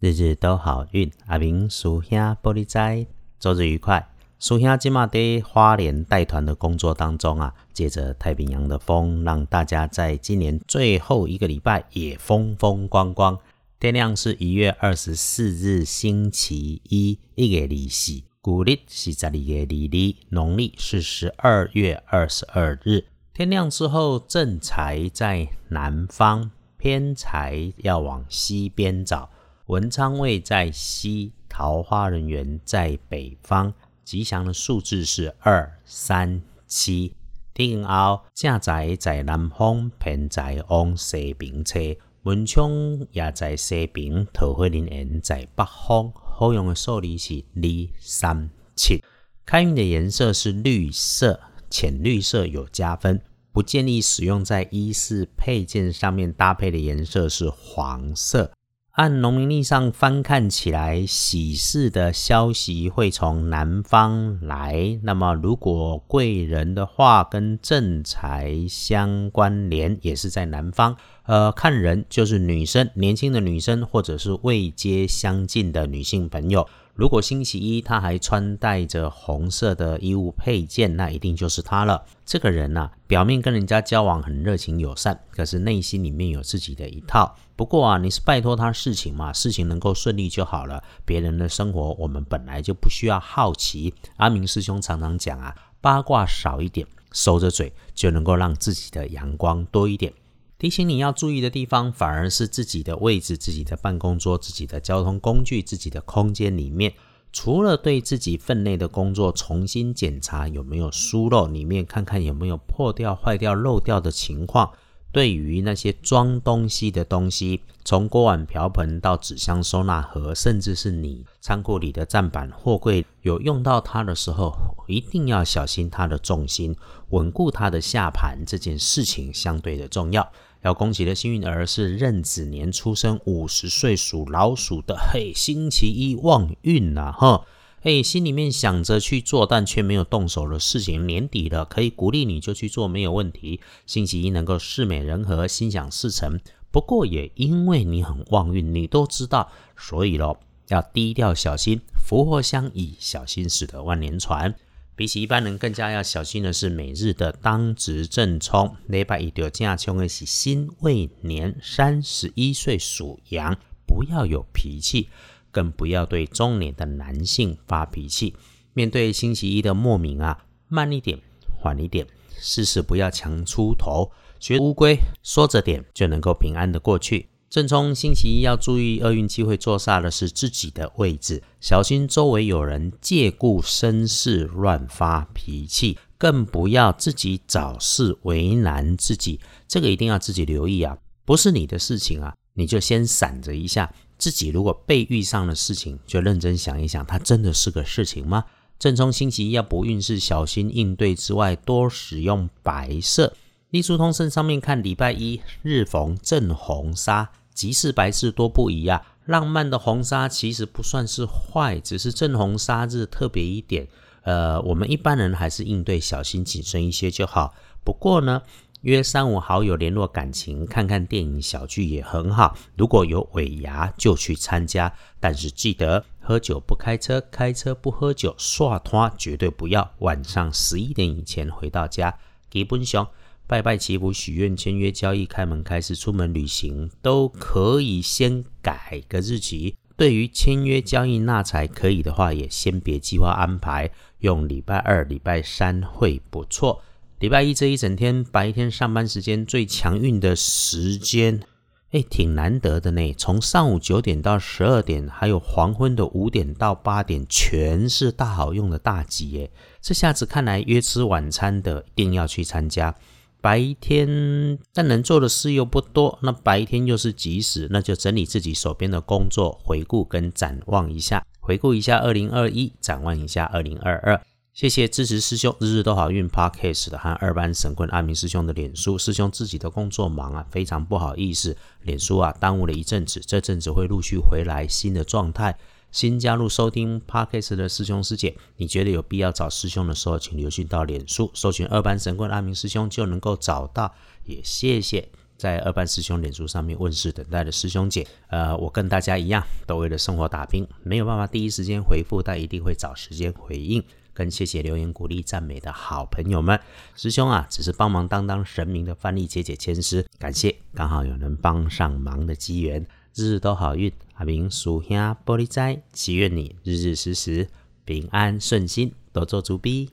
日日都好运，阿明属兄玻璃仔，周日愉快。苏兄今嘛在花莲带团的工作当中啊，借着太平洋的风，让大家在今年最后一个礼拜也风风光光。天亮是一月二十四日星期一，一月利息，古历是十二月二日，农历是十二月二十二日。天亮之后，正财在南方，偏财要往西边找。文昌位在西，桃花人员在北方，吉祥的数字是二三七。天后正在在南方，偏在往西边车。文昌也在西边，桃花人缘在北方。好用的数字是二三七。开运的颜色是绿色，浅绿色有加分，不建议使用在衣饰配件上面。搭配的颜色是黄色。按农民历上翻看起来，喜事的消息会从南方来。那么，如果贵人的话跟正财相关联，也是在南方。呃，看人就是女生，年轻的女生，或者是未接相近的女性朋友。如果星期一他还穿戴着红色的衣物配件，那一定就是他了。这个人呢，表面跟人家交往很热情友善，可是内心里面有自己的一套。不过啊，你是拜托他事情嘛，事情能够顺利就好了。别人的生活，我们本来就不需要好奇。阿明师兄常常讲啊，八卦少一点，收着嘴，就能够让自己的阳光多一点。提醒你要注意的地方，反而是自己的位置、自己的办公桌、自己的交通工具、自己的空间里面，除了对自己分内的工作重新检查有没有疏漏，里面看看有没有破掉、坏掉、漏掉的情况。对于那些装东西的东西，从锅碗瓢盆到纸箱收纳盒，甚至是你仓库里的站板、货柜，有用到它的时候，一定要小心它的重心，稳固它的下盘，这件事情相对的重要。要恭喜的幸运儿是壬子年出生，五十岁属老鼠的，嘿，星期一旺运呐，哈。哎，心里面想着去做，但却没有动手的事情，年底了，可以鼓励你就去做，没有问题。星期一能够事美人和，心想事成。不过也因为你很旺运，你都知道，所以咯，要低调小心，福祸相倚，小心驶得万年船。比起一般人更加要小心的是，每日的当值正冲，礼拜一要正冲的是辛未年，三十一岁属羊，不要有脾气。更不要对中年的男性发脾气。面对星期一的莫名啊，慢一点，缓一点，事事不要强出头，学乌龟缩着点就能够平安的过去。正冲星期一要注意厄运机会坐煞的是自己的位置，小心周围有人借故生事乱发脾气，更不要自己找事为难自己。这个一定要自己留意啊，不是你的事情啊，你就先闪着一下。自己如果被遇上的事情，就认真想一想，它真的是个事情吗？正冲星期一要不运势小心应对之外，多使用白色。立书通胜上面看，礼拜一日逢正红纱，吉事白事多不宜啊。浪漫的红纱其实不算是坏，只是正红纱日特别一点。呃，我们一般人还是应对小心谨慎一些就好。不过呢。约三五好友联络感情，看看电影小剧也很好。如果有尾牙就去参加，但是记得喝酒不开车，开车不喝酒，耍拖绝对不要。晚上十一点以前回到家。基本上拜拜祈福、许愿、签约、交易、开门开始、出门旅行，都可以先改个日期。对于签约交易纳财可以的话，也先别计划安排，用礼拜二、礼拜三会不错。礼拜一这一整天，白天上班时间最强运的时间，哎，挺难得的呢。从上午九点到十二点，还有黄昏的五点到八点，全是大好用的大吉耶。这下子看来，约吃晚餐的一定要去参加。白天但能做的事又不多，那白天又是吉时，那就整理自己手边的工作，回顾跟展望一下，回顾一下二零二一，展望一下二零二二。谢谢支持师兄日日都好运 Podcast 的和二班神棍阿明师兄的脸书师兄自己的工作忙啊，非常不好意思，脸书啊耽误了一阵子，这阵子会陆续回来新的状态。新加入收听 Podcast 的师兄师姐，你觉得有必要找师兄的时候，请留讯到脸书，搜寻二班神棍阿明师兄就能够找到。也谢谢在二班师兄脸书上面问世等待的师兄姐，呃，我跟大家一样，都为了生活打拼，没有办法第一时间回复，但一定会找时间回应。跟谢谢留言鼓励赞美的好朋友们，师兄啊，只是帮忙当当神明的翻译解解签诗，感谢，刚好有人帮上忙的机缘，日日都好运。阿明属兄玻璃斋，祈愿你日日时时平安顺心，多做主逼。